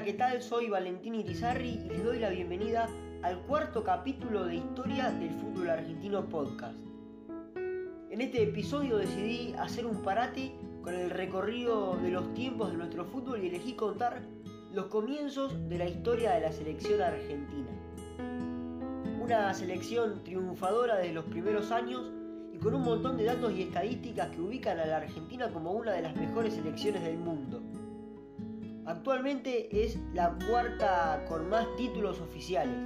Hola, ¿qué tal? Soy Valentín Irizarri y les doy la bienvenida al cuarto capítulo de Historia del Fútbol Argentino Podcast. En este episodio decidí hacer un parate con el recorrido de los tiempos de nuestro fútbol y elegí contar los comienzos de la historia de la selección argentina. Una selección triunfadora de los primeros años y con un montón de datos y estadísticas que ubican a la Argentina como una de las mejores selecciones del mundo. Actualmente es la cuarta con más títulos oficiales,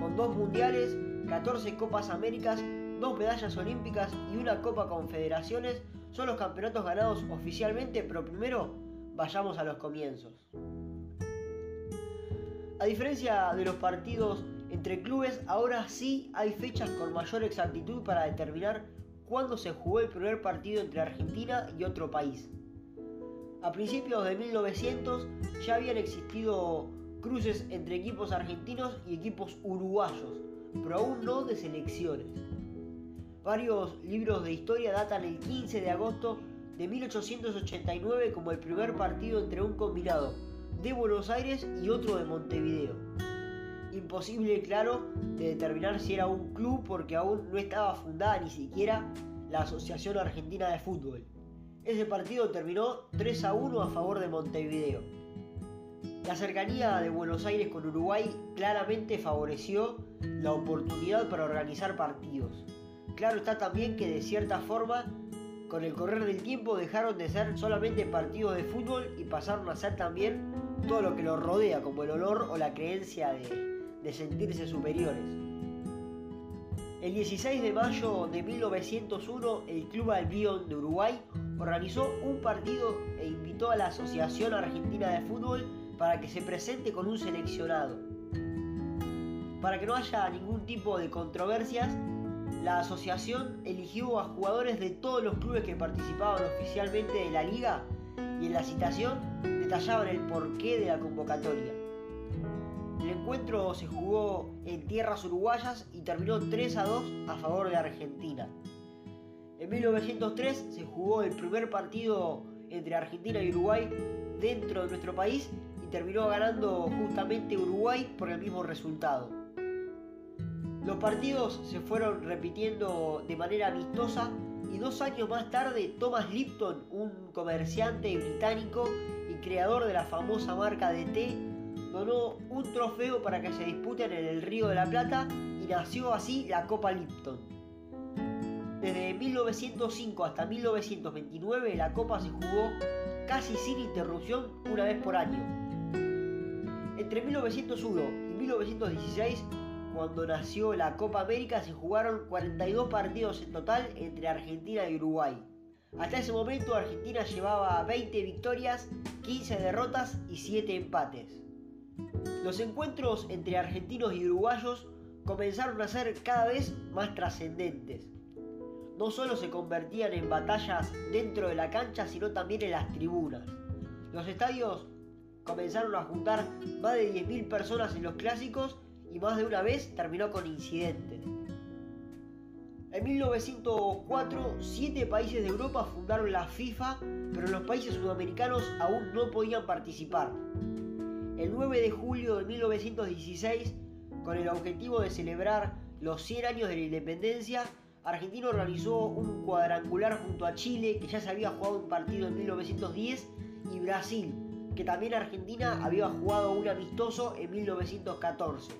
con dos mundiales, 14 Copas Américas, dos medallas olímpicas y una Copa Confederaciones, son los campeonatos ganados oficialmente, pero primero vayamos a los comienzos. A diferencia de los partidos entre clubes, ahora sí hay fechas con mayor exactitud para determinar cuándo se jugó el primer partido entre Argentina y otro país. A principios de 1900 ya habían existido cruces entre equipos argentinos y equipos uruguayos, pero aún no de selecciones. Varios libros de historia datan el 15 de agosto de 1889 como el primer partido entre un combinado de Buenos Aires y otro de Montevideo. Imposible, claro, de determinar si era un club porque aún no estaba fundada ni siquiera la Asociación Argentina de Fútbol. Ese partido terminó 3 a 1 a favor de Montevideo. La cercanía de Buenos Aires con Uruguay claramente favoreció la oportunidad para organizar partidos. Claro está también que de cierta forma, con el correr del tiempo dejaron de ser solamente partidos de fútbol y pasaron a ser también todo lo que los rodea, como el olor o la creencia de, de sentirse superiores. El 16 de mayo de 1901, el Club Albion de Uruguay organizó un partido e invitó a la Asociación Argentina de Fútbol para que se presente con un seleccionado. Para que no haya ningún tipo de controversias, la asociación eligió a jugadores de todos los clubes que participaban oficialmente de la liga y en la citación detallaban el porqué de la convocatoria. El encuentro se jugó en tierras uruguayas y terminó 3 a 2 a favor de Argentina. En 1903 se jugó el primer partido entre Argentina y Uruguay dentro de nuestro país y terminó ganando justamente Uruguay por el mismo resultado. Los partidos se fueron repitiendo de manera amistosa y dos años más tarde Thomas Lipton, un comerciante británico y creador de la famosa marca de té, donó un trofeo para que se disputen en el Río de la Plata y nació así la Copa Lipton. Desde 1905 hasta 1929 la Copa se jugó casi sin interrupción una vez por año. Entre 1901 y 1916, cuando nació la Copa América, se jugaron 42 partidos en total entre Argentina y Uruguay. Hasta ese momento Argentina llevaba 20 victorias, 15 derrotas y 7 empates. Los encuentros entre argentinos y uruguayos comenzaron a ser cada vez más trascendentes no solo se convertían en batallas dentro de la cancha, sino también en las tribunas. Los estadios comenzaron a juntar más de 10.000 personas en los clásicos y más de una vez terminó con incidentes. En 1904, siete países de Europa fundaron la FIFA, pero los países sudamericanos aún no podían participar. El 9 de julio de 1916, con el objetivo de celebrar los 100 años de la independencia, Argentina organizó un cuadrangular junto a Chile, que ya se había jugado un partido en 1910, y Brasil, que también Argentina había jugado un amistoso en 1914.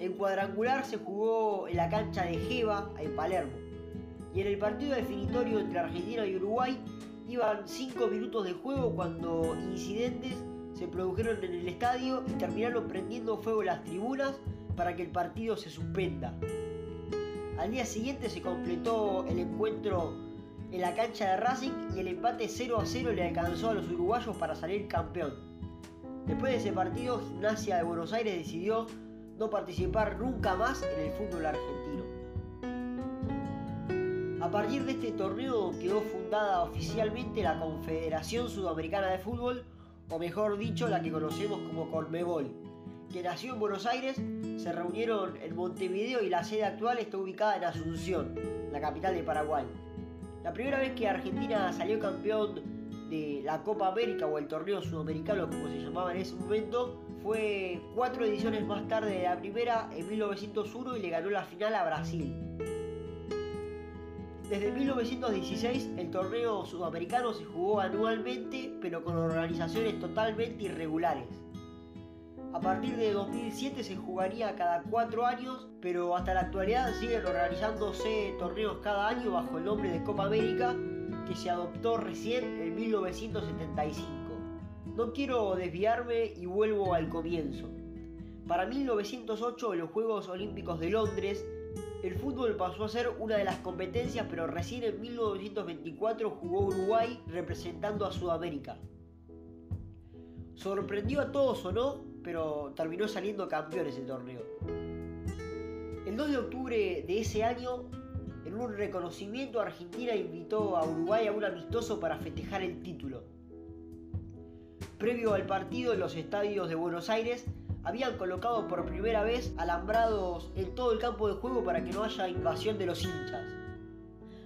En cuadrangular se jugó en la cancha de Jeva, en Palermo. Y en el partido definitorio entre Argentina y Uruguay iban 5 minutos de juego cuando incidentes se produjeron en el estadio y terminaron prendiendo fuego las tribunas para que el partido se suspenda. Al día siguiente se completó el encuentro en la cancha de Racing y el empate 0 a 0 le alcanzó a los uruguayos para salir campeón. Después de ese partido, Gimnasia de Buenos Aires decidió no participar nunca más en el fútbol argentino. A partir de este torneo quedó fundada oficialmente la Confederación Sudamericana de Fútbol, o mejor dicho, la que conocemos como Colmebol, que nació en Buenos Aires, se reunieron en Montevideo y la sede actual está ubicada en Asunción, la capital de Paraguay. La primera vez que Argentina salió campeón de la Copa América o el torneo sudamericano como se llamaba en ese momento, fue cuatro ediciones más tarde de la primera en 1901 y le ganó la final a Brasil. Desde 1916 el torneo sudamericano se jugó anualmente pero con organizaciones totalmente irregulares. A partir de 2007 se jugaría cada cuatro años, pero hasta la actualidad siguen organizándose torneos cada año bajo el nombre de Copa América, que se adoptó recién en 1975. No quiero desviarme y vuelvo al comienzo. Para 1908, en los Juegos Olímpicos de Londres, el fútbol pasó a ser una de las competencias, pero recién en 1924 jugó Uruguay representando a Sudamérica. Sorprendió a todos o no, pero terminó saliendo campeón ese torneo. El 2 de octubre de ese año, en un reconocimiento, Argentina invitó a Uruguay a un amistoso para festejar el título. Previo al partido en los estadios de Buenos Aires, habían colocado por primera vez alambrados en todo el campo de juego para que no haya invasión de los hinchas.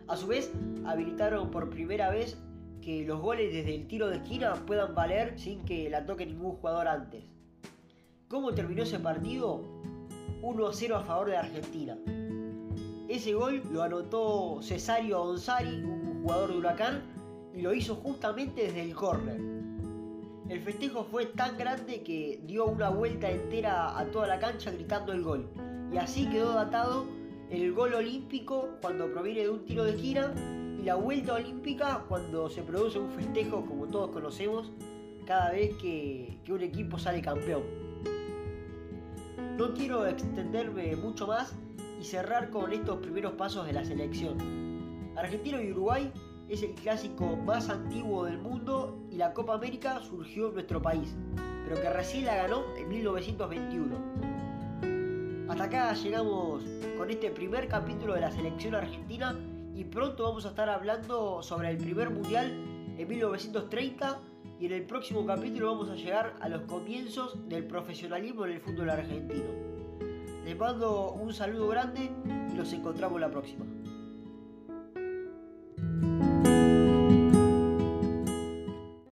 A su vez, habilitaron por primera vez que los goles desde el tiro de esquina puedan valer sin que la toque ningún jugador antes. ¿Cómo terminó ese partido? 1 a 0 a favor de Argentina. Ese gol lo anotó Cesario Onsari, un jugador de Huracán, y lo hizo justamente desde el córner. El festejo fue tan grande que dio una vuelta entera a toda la cancha gritando el gol. Y así quedó datado el gol olímpico cuando proviene de un tiro de esquina y la vuelta olímpica cuando se produce un festejo, como todos conocemos, cada vez que, que un equipo sale campeón. No quiero extenderme mucho más y cerrar con estos primeros pasos de la selección. Argentina y Uruguay es el clásico más antiguo del mundo y la Copa América surgió en nuestro país, pero que recién la ganó en 1921. Hasta acá llegamos con este primer capítulo de la selección argentina y pronto vamos a estar hablando sobre el primer mundial en 1930 y en el próximo capítulo vamos a llegar a los comienzos del profesionalismo en el fútbol argentino. Les mando un saludo grande y nos encontramos la próxima.